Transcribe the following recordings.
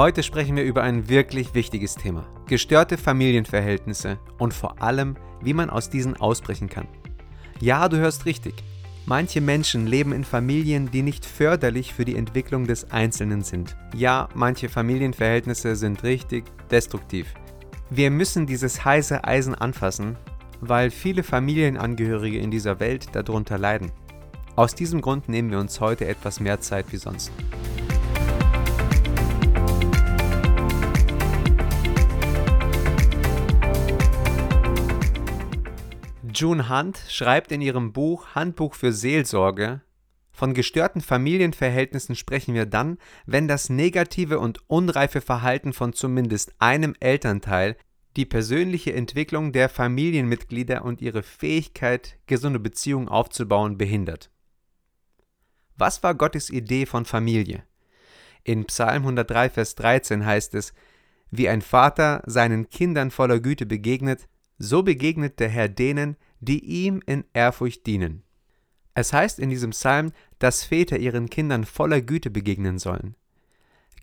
Heute sprechen wir über ein wirklich wichtiges Thema. Gestörte Familienverhältnisse und vor allem, wie man aus diesen ausbrechen kann. Ja, du hörst richtig. Manche Menschen leben in Familien, die nicht förderlich für die Entwicklung des Einzelnen sind. Ja, manche Familienverhältnisse sind richtig destruktiv. Wir müssen dieses heiße Eisen anfassen, weil viele Familienangehörige in dieser Welt darunter leiden. Aus diesem Grund nehmen wir uns heute etwas mehr Zeit wie sonst. June Hunt schreibt in ihrem Buch Handbuch für Seelsorge, von gestörten Familienverhältnissen sprechen wir dann, wenn das negative und unreife Verhalten von zumindest einem Elternteil die persönliche Entwicklung der Familienmitglieder und ihre Fähigkeit, gesunde Beziehungen aufzubauen, behindert. Was war Gottes Idee von Familie? In Psalm 103, Vers 13 heißt es, wie ein Vater seinen Kindern voller Güte begegnet, so begegnet der Herr denen, die ihm in Ehrfurcht dienen. Es heißt in diesem Psalm, dass Väter ihren Kindern voller Güte begegnen sollen.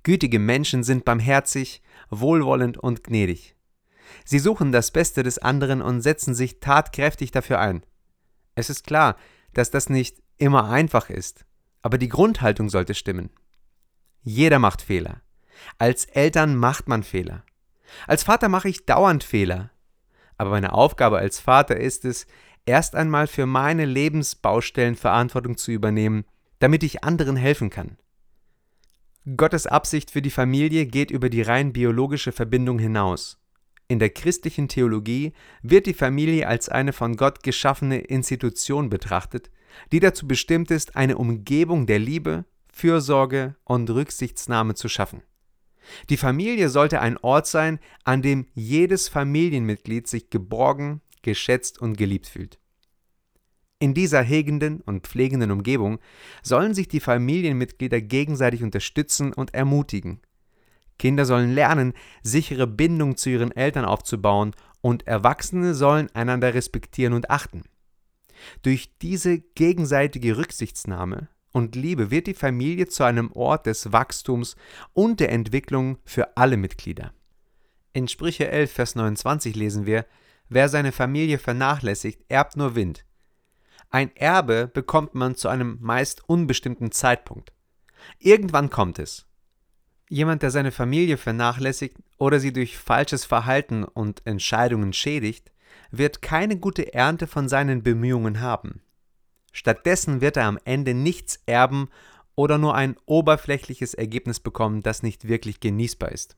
Gütige Menschen sind barmherzig, wohlwollend und gnädig. Sie suchen das Beste des anderen und setzen sich tatkräftig dafür ein. Es ist klar, dass das nicht immer einfach ist, aber die Grundhaltung sollte stimmen. Jeder macht Fehler. Als Eltern macht man Fehler. Als Vater mache ich dauernd Fehler. Aber meine Aufgabe als Vater ist es, erst einmal für meine Lebensbaustellen Verantwortung zu übernehmen, damit ich anderen helfen kann. Gottes Absicht für die Familie geht über die rein biologische Verbindung hinaus. In der christlichen Theologie wird die Familie als eine von Gott geschaffene Institution betrachtet, die dazu bestimmt ist, eine Umgebung der Liebe, Fürsorge und Rücksichtsnahme zu schaffen. Die Familie sollte ein Ort sein, an dem jedes Familienmitglied sich geborgen, geschätzt und geliebt fühlt. In dieser hegenden und pflegenden Umgebung sollen sich die Familienmitglieder gegenseitig unterstützen und ermutigen. Kinder sollen lernen, sichere Bindungen zu ihren Eltern aufzubauen und Erwachsene sollen einander respektieren und achten. Durch diese gegenseitige Rücksichtsnahme und Liebe wird die Familie zu einem Ort des Wachstums und der Entwicklung für alle Mitglieder. In Sprüche 11, Vers 29 lesen wir, Wer seine Familie vernachlässigt, erbt nur Wind. Ein Erbe bekommt man zu einem meist unbestimmten Zeitpunkt. Irgendwann kommt es. Jemand, der seine Familie vernachlässigt oder sie durch falsches Verhalten und Entscheidungen schädigt, wird keine gute Ernte von seinen Bemühungen haben. Stattdessen wird er am Ende nichts erben oder nur ein oberflächliches Ergebnis bekommen, das nicht wirklich genießbar ist.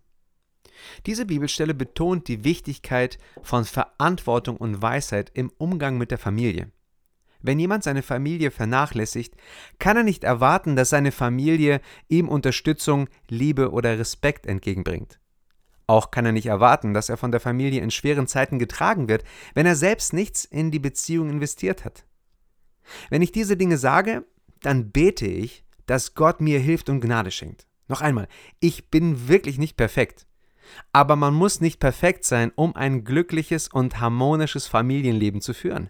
Diese Bibelstelle betont die Wichtigkeit von Verantwortung und Weisheit im Umgang mit der Familie. Wenn jemand seine Familie vernachlässigt, kann er nicht erwarten, dass seine Familie ihm Unterstützung, Liebe oder Respekt entgegenbringt. Auch kann er nicht erwarten, dass er von der Familie in schweren Zeiten getragen wird, wenn er selbst nichts in die Beziehung investiert hat. Wenn ich diese Dinge sage, dann bete ich, dass Gott mir hilft und Gnade schenkt. Noch einmal, ich bin wirklich nicht perfekt. Aber man muss nicht perfekt sein, um ein glückliches und harmonisches Familienleben zu führen.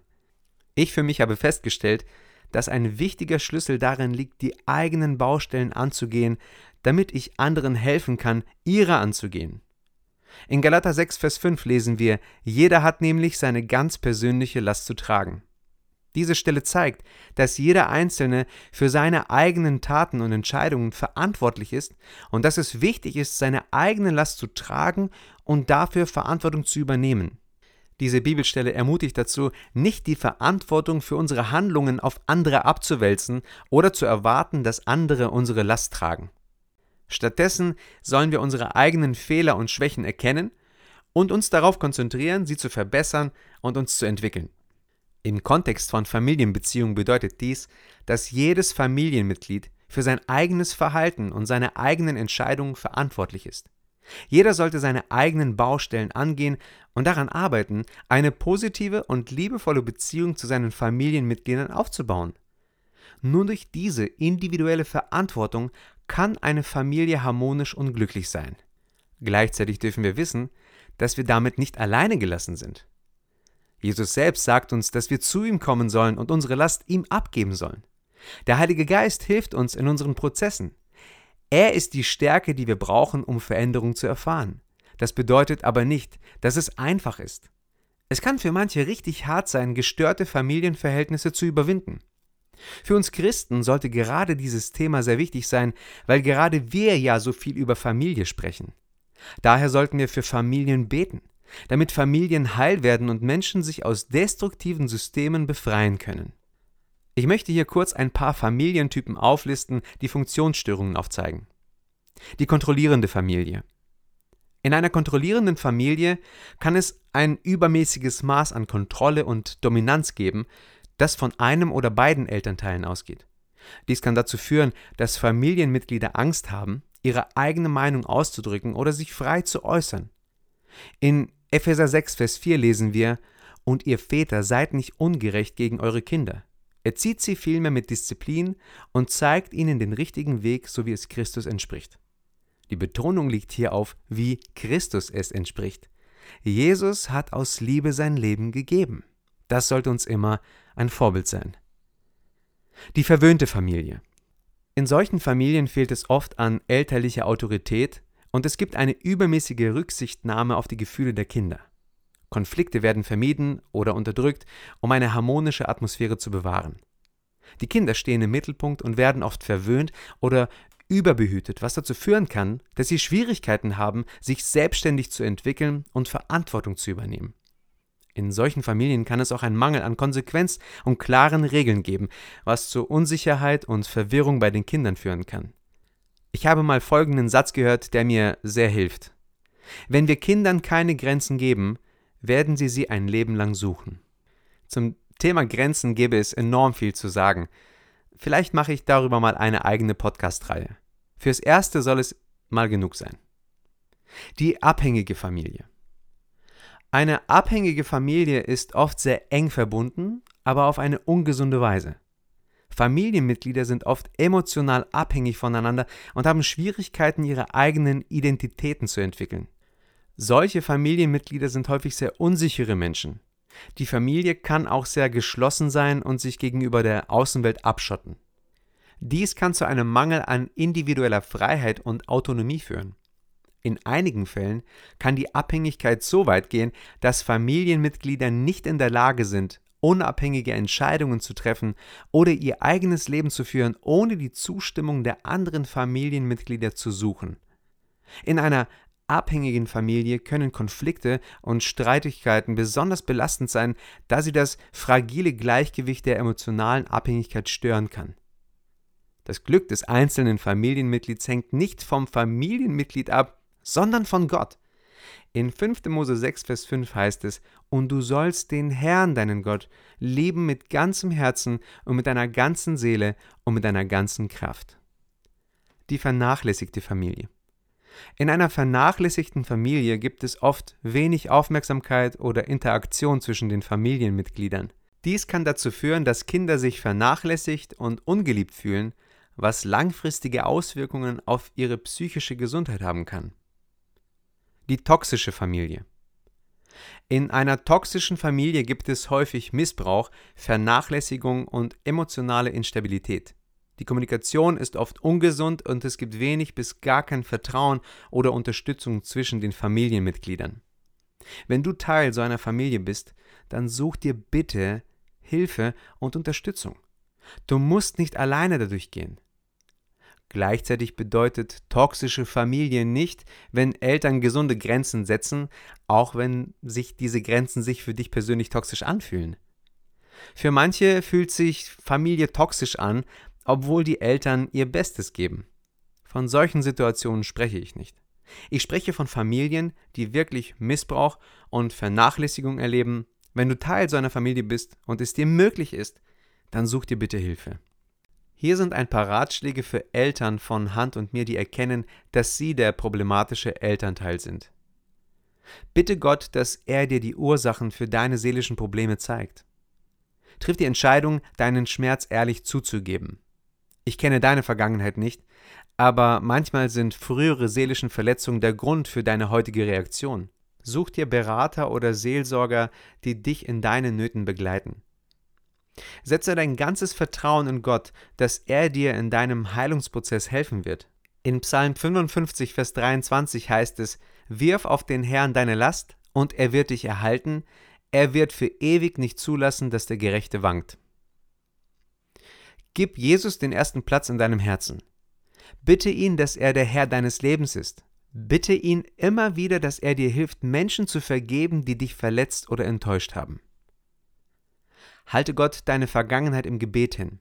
Ich für mich habe festgestellt, dass ein wichtiger Schlüssel darin liegt, die eigenen Baustellen anzugehen, damit ich anderen helfen kann, ihre anzugehen. In Galater 6, Vers 5 lesen wir, jeder hat nämlich seine ganz persönliche Last zu tragen. Diese Stelle zeigt, dass jeder Einzelne für seine eigenen Taten und Entscheidungen verantwortlich ist und dass es wichtig ist, seine eigene Last zu tragen und dafür Verantwortung zu übernehmen. Diese Bibelstelle ermutigt dazu, nicht die Verantwortung für unsere Handlungen auf andere abzuwälzen oder zu erwarten, dass andere unsere Last tragen. Stattdessen sollen wir unsere eigenen Fehler und Schwächen erkennen und uns darauf konzentrieren, sie zu verbessern und uns zu entwickeln. Im Kontext von Familienbeziehungen bedeutet dies, dass jedes Familienmitglied für sein eigenes Verhalten und seine eigenen Entscheidungen verantwortlich ist. Jeder sollte seine eigenen Baustellen angehen und daran arbeiten, eine positive und liebevolle Beziehung zu seinen Familienmitgliedern aufzubauen. Nur durch diese individuelle Verantwortung kann eine Familie harmonisch und glücklich sein. Gleichzeitig dürfen wir wissen, dass wir damit nicht alleine gelassen sind. Jesus selbst sagt uns, dass wir zu ihm kommen sollen und unsere Last ihm abgeben sollen. Der Heilige Geist hilft uns in unseren Prozessen. Er ist die Stärke, die wir brauchen, um Veränderung zu erfahren. Das bedeutet aber nicht, dass es einfach ist. Es kann für manche richtig hart sein, gestörte Familienverhältnisse zu überwinden. Für uns Christen sollte gerade dieses Thema sehr wichtig sein, weil gerade wir ja so viel über Familie sprechen. Daher sollten wir für Familien beten, damit Familien heil werden und Menschen sich aus destruktiven Systemen befreien können. Ich möchte hier kurz ein paar Familientypen auflisten, die Funktionsstörungen aufzeigen. Die kontrollierende Familie. In einer kontrollierenden Familie kann es ein übermäßiges Maß an Kontrolle und Dominanz geben, das von einem oder beiden Elternteilen ausgeht. Dies kann dazu führen, dass Familienmitglieder Angst haben, ihre eigene Meinung auszudrücken oder sich frei zu äußern. In Epheser 6, Vers 4 lesen wir, Und ihr Väter seid nicht ungerecht gegen eure Kinder. Erzieht sie vielmehr mit Disziplin und zeigt ihnen den richtigen Weg, so wie es Christus entspricht. Die Betonung liegt hier auf, wie Christus es entspricht. Jesus hat aus Liebe sein Leben gegeben. Das sollte uns immer ein Vorbild sein. Die verwöhnte Familie. In solchen Familien fehlt es oft an elterlicher Autorität und es gibt eine übermäßige Rücksichtnahme auf die Gefühle der Kinder. Konflikte werden vermieden oder unterdrückt, um eine harmonische Atmosphäre zu bewahren. Die Kinder stehen im Mittelpunkt und werden oft verwöhnt oder überbehütet, was dazu führen kann, dass sie Schwierigkeiten haben, sich selbstständig zu entwickeln und Verantwortung zu übernehmen. In solchen Familien kann es auch einen Mangel an Konsequenz und klaren Regeln geben, was zu Unsicherheit und Verwirrung bei den Kindern führen kann. Ich habe mal folgenden Satz gehört, der mir sehr hilft. Wenn wir Kindern keine Grenzen geben, werden sie sie ein Leben lang suchen. Zum Thema Grenzen gäbe es enorm viel zu sagen. Vielleicht mache ich darüber mal eine eigene Podcast-Reihe. Fürs Erste soll es mal genug sein. Die abhängige Familie. Eine abhängige Familie ist oft sehr eng verbunden, aber auf eine ungesunde Weise. Familienmitglieder sind oft emotional abhängig voneinander und haben Schwierigkeiten, ihre eigenen Identitäten zu entwickeln. Solche Familienmitglieder sind häufig sehr unsichere Menschen. Die Familie kann auch sehr geschlossen sein und sich gegenüber der Außenwelt abschotten. Dies kann zu einem Mangel an individueller Freiheit und Autonomie führen. In einigen Fällen kann die Abhängigkeit so weit gehen, dass Familienmitglieder nicht in der Lage sind, unabhängige Entscheidungen zu treffen oder ihr eigenes Leben zu führen, ohne die Zustimmung der anderen Familienmitglieder zu suchen. In einer abhängigen Familie können Konflikte und Streitigkeiten besonders belastend sein, da sie das fragile Gleichgewicht der emotionalen Abhängigkeit stören kann. Das Glück des einzelnen Familienmitglieds hängt nicht vom Familienmitglied ab, sondern von Gott. In 5. Mose 6, Vers 5 heißt es, Und du sollst den Herrn, deinen Gott, lieben mit ganzem Herzen und mit deiner ganzen Seele und mit deiner ganzen Kraft. Die vernachlässigte Familie. In einer vernachlässigten Familie gibt es oft wenig Aufmerksamkeit oder Interaktion zwischen den Familienmitgliedern. Dies kann dazu führen, dass Kinder sich vernachlässigt und ungeliebt fühlen, was langfristige Auswirkungen auf ihre psychische Gesundheit haben kann. Die toxische Familie. In einer toxischen Familie gibt es häufig Missbrauch, Vernachlässigung und emotionale Instabilität. Die Kommunikation ist oft ungesund und es gibt wenig bis gar kein Vertrauen oder Unterstützung zwischen den Familienmitgliedern. Wenn du Teil so einer Familie bist, dann such dir bitte Hilfe und Unterstützung. Du musst nicht alleine dadurch gehen. Gleichzeitig bedeutet toxische Familie nicht, wenn Eltern gesunde Grenzen setzen, auch wenn sich diese Grenzen sich für dich persönlich toxisch anfühlen. Für manche fühlt sich Familie toxisch an, obwohl die Eltern ihr Bestes geben. Von solchen Situationen spreche ich nicht. Ich spreche von Familien, die wirklich Missbrauch und Vernachlässigung erleben. Wenn du Teil so einer Familie bist und es dir möglich ist, dann such dir bitte Hilfe. Hier sind ein paar Ratschläge für Eltern von Hand und mir, die erkennen, dass sie der problematische Elternteil sind. Bitte Gott, dass er dir die Ursachen für deine seelischen Probleme zeigt. Triff die Entscheidung, deinen Schmerz ehrlich zuzugeben. Ich kenne deine Vergangenheit nicht, aber manchmal sind frühere seelischen Verletzungen der Grund für deine heutige Reaktion. Such dir Berater oder Seelsorger, die dich in deinen Nöten begleiten. Setze dein ganzes Vertrauen in Gott, dass er dir in deinem Heilungsprozess helfen wird. In Psalm 55, Vers 23 heißt es, Wirf auf den Herrn deine Last, und er wird dich erhalten, er wird für ewig nicht zulassen, dass der Gerechte wankt. Gib Jesus den ersten Platz in deinem Herzen. Bitte ihn, dass er der Herr deines Lebens ist. Bitte ihn immer wieder, dass er dir hilft, Menschen zu vergeben, die dich verletzt oder enttäuscht haben. Halte Gott deine Vergangenheit im Gebet hin.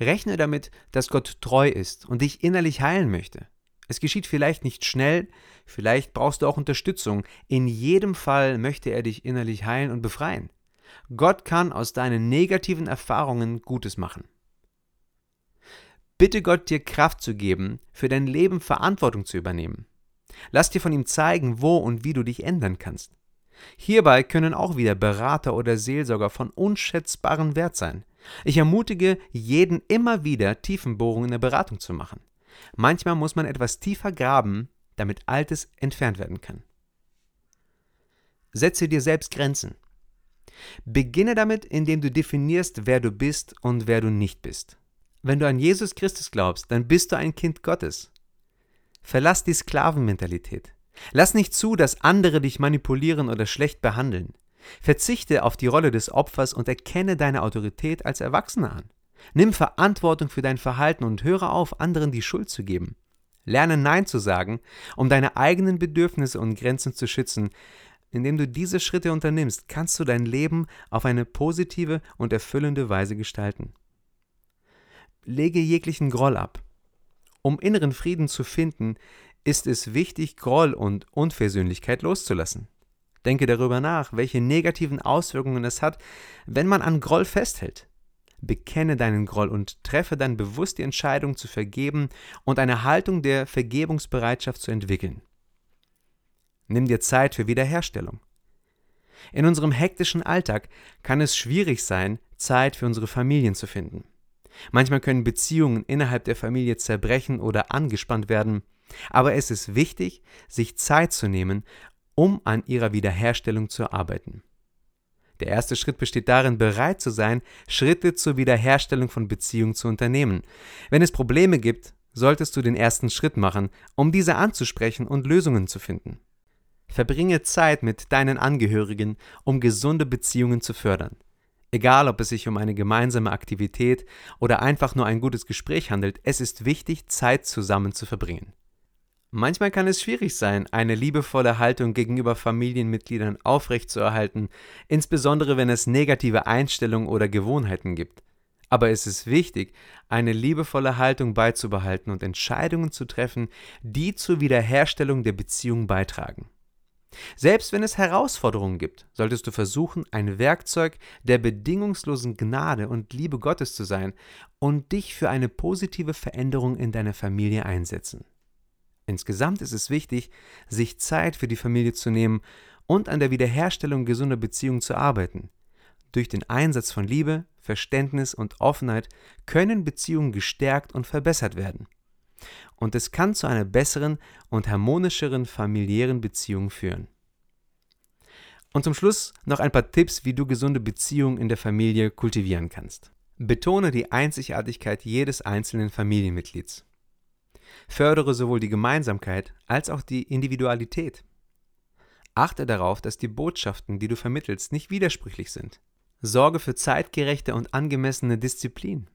Rechne damit, dass Gott treu ist und dich innerlich heilen möchte. Es geschieht vielleicht nicht schnell, vielleicht brauchst du auch Unterstützung. In jedem Fall möchte er dich innerlich heilen und befreien. Gott kann aus deinen negativen Erfahrungen Gutes machen. Bitte Gott dir Kraft zu geben, für dein Leben Verantwortung zu übernehmen. Lass dir von ihm zeigen, wo und wie du dich ändern kannst. Hierbei können auch wieder Berater oder Seelsorger von unschätzbarem Wert sein. Ich ermutige jeden immer wieder, Tiefenbohrungen in der Beratung zu machen. Manchmal muss man etwas tiefer graben, damit Altes entfernt werden kann. Setze dir selbst Grenzen. Beginne damit, indem du definierst, wer du bist und wer du nicht bist. Wenn du an Jesus Christus glaubst, dann bist du ein Kind Gottes. Verlass die Sklavenmentalität. Lass nicht zu, dass andere dich manipulieren oder schlecht behandeln. Verzichte auf die Rolle des Opfers und erkenne deine Autorität als Erwachsener an. Nimm Verantwortung für dein Verhalten und höre auf, anderen die Schuld zu geben. Lerne Nein zu sagen, um deine eigenen Bedürfnisse und Grenzen zu schützen. Indem du diese Schritte unternimmst, kannst du dein Leben auf eine positive und erfüllende Weise gestalten. Lege jeglichen Groll ab. Um inneren Frieden zu finden, ist es wichtig, Groll und Unversöhnlichkeit loszulassen. Denke darüber nach, welche negativen Auswirkungen es hat, wenn man an Groll festhält. Bekenne deinen Groll und treffe dann bewusst die Entscheidung zu vergeben und eine Haltung der Vergebungsbereitschaft zu entwickeln. Nimm dir Zeit für Wiederherstellung. In unserem hektischen Alltag kann es schwierig sein, Zeit für unsere Familien zu finden. Manchmal können Beziehungen innerhalb der Familie zerbrechen oder angespannt werden, aber es ist wichtig, sich Zeit zu nehmen, um an ihrer Wiederherstellung zu arbeiten. Der erste Schritt besteht darin, bereit zu sein, Schritte zur Wiederherstellung von Beziehungen zu unternehmen. Wenn es Probleme gibt, solltest du den ersten Schritt machen, um diese anzusprechen und Lösungen zu finden. Verbringe Zeit mit deinen Angehörigen, um gesunde Beziehungen zu fördern. Egal, ob es sich um eine gemeinsame Aktivität oder einfach nur ein gutes Gespräch handelt, es ist wichtig, Zeit zusammen zu verbringen. Manchmal kann es schwierig sein, eine liebevolle Haltung gegenüber Familienmitgliedern aufrechtzuerhalten, insbesondere wenn es negative Einstellungen oder Gewohnheiten gibt. Aber es ist wichtig, eine liebevolle Haltung beizubehalten und Entscheidungen zu treffen, die zur Wiederherstellung der Beziehung beitragen. Selbst wenn es Herausforderungen gibt, solltest du versuchen, ein Werkzeug der bedingungslosen Gnade und Liebe Gottes zu sein und dich für eine positive Veränderung in deiner Familie einsetzen. Insgesamt ist es wichtig, sich Zeit für die Familie zu nehmen und an der Wiederherstellung gesunder Beziehungen zu arbeiten. Durch den Einsatz von Liebe, Verständnis und Offenheit können Beziehungen gestärkt und verbessert werden. Und es kann zu einer besseren und harmonischeren familiären Beziehung führen. Und zum Schluss noch ein paar Tipps, wie du gesunde Beziehungen in der Familie kultivieren kannst. Betone die Einzigartigkeit jedes einzelnen Familienmitglieds. Fördere sowohl die Gemeinsamkeit als auch die Individualität. Achte darauf, dass die Botschaften, die du vermittelst, nicht widersprüchlich sind. Sorge für zeitgerechte und angemessene Disziplin.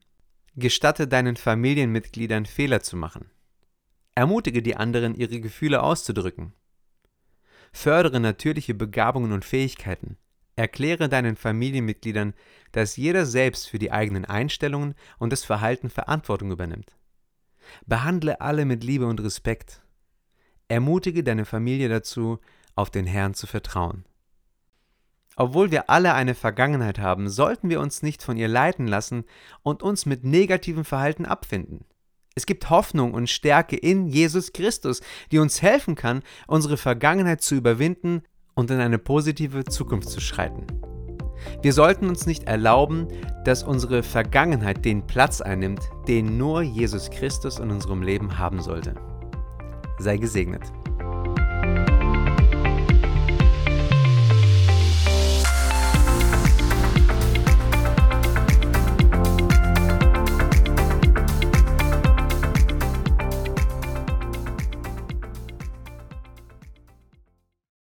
Gestatte deinen Familienmitgliedern Fehler zu machen. Ermutige die anderen, ihre Gefühle auszudrücken. Fördere natürliche Begabungen und Fähigkeiten. Erkläre deinen Familienmitgliedern, dass jeder selbst für die eigenen Einstellungen und das Verhalten Verantwortung übernimmt. Behandle alle mit Liebe und Respekt. Ermutige deine Familie dazu, auf den Herrn zu vertrauen. Obwohl wir alle eine Vergangenheit haben, sollten wir uns nicht von ihr leiten lassen und uns mit negativem Verhalten abfinden. Es gibt Hoffnung und Stärke in Jesus Christus, die uns helfen kann, unsere Vergangenheit zu überwinden und in eine positive Zukunft zu schreiten. Wir sollten uns nicht erlauben, dass unsere Vergangenheit den Platz einnimmt, den nur Jesus Christus in unserem Leben haben sollte. Sei gesegnet.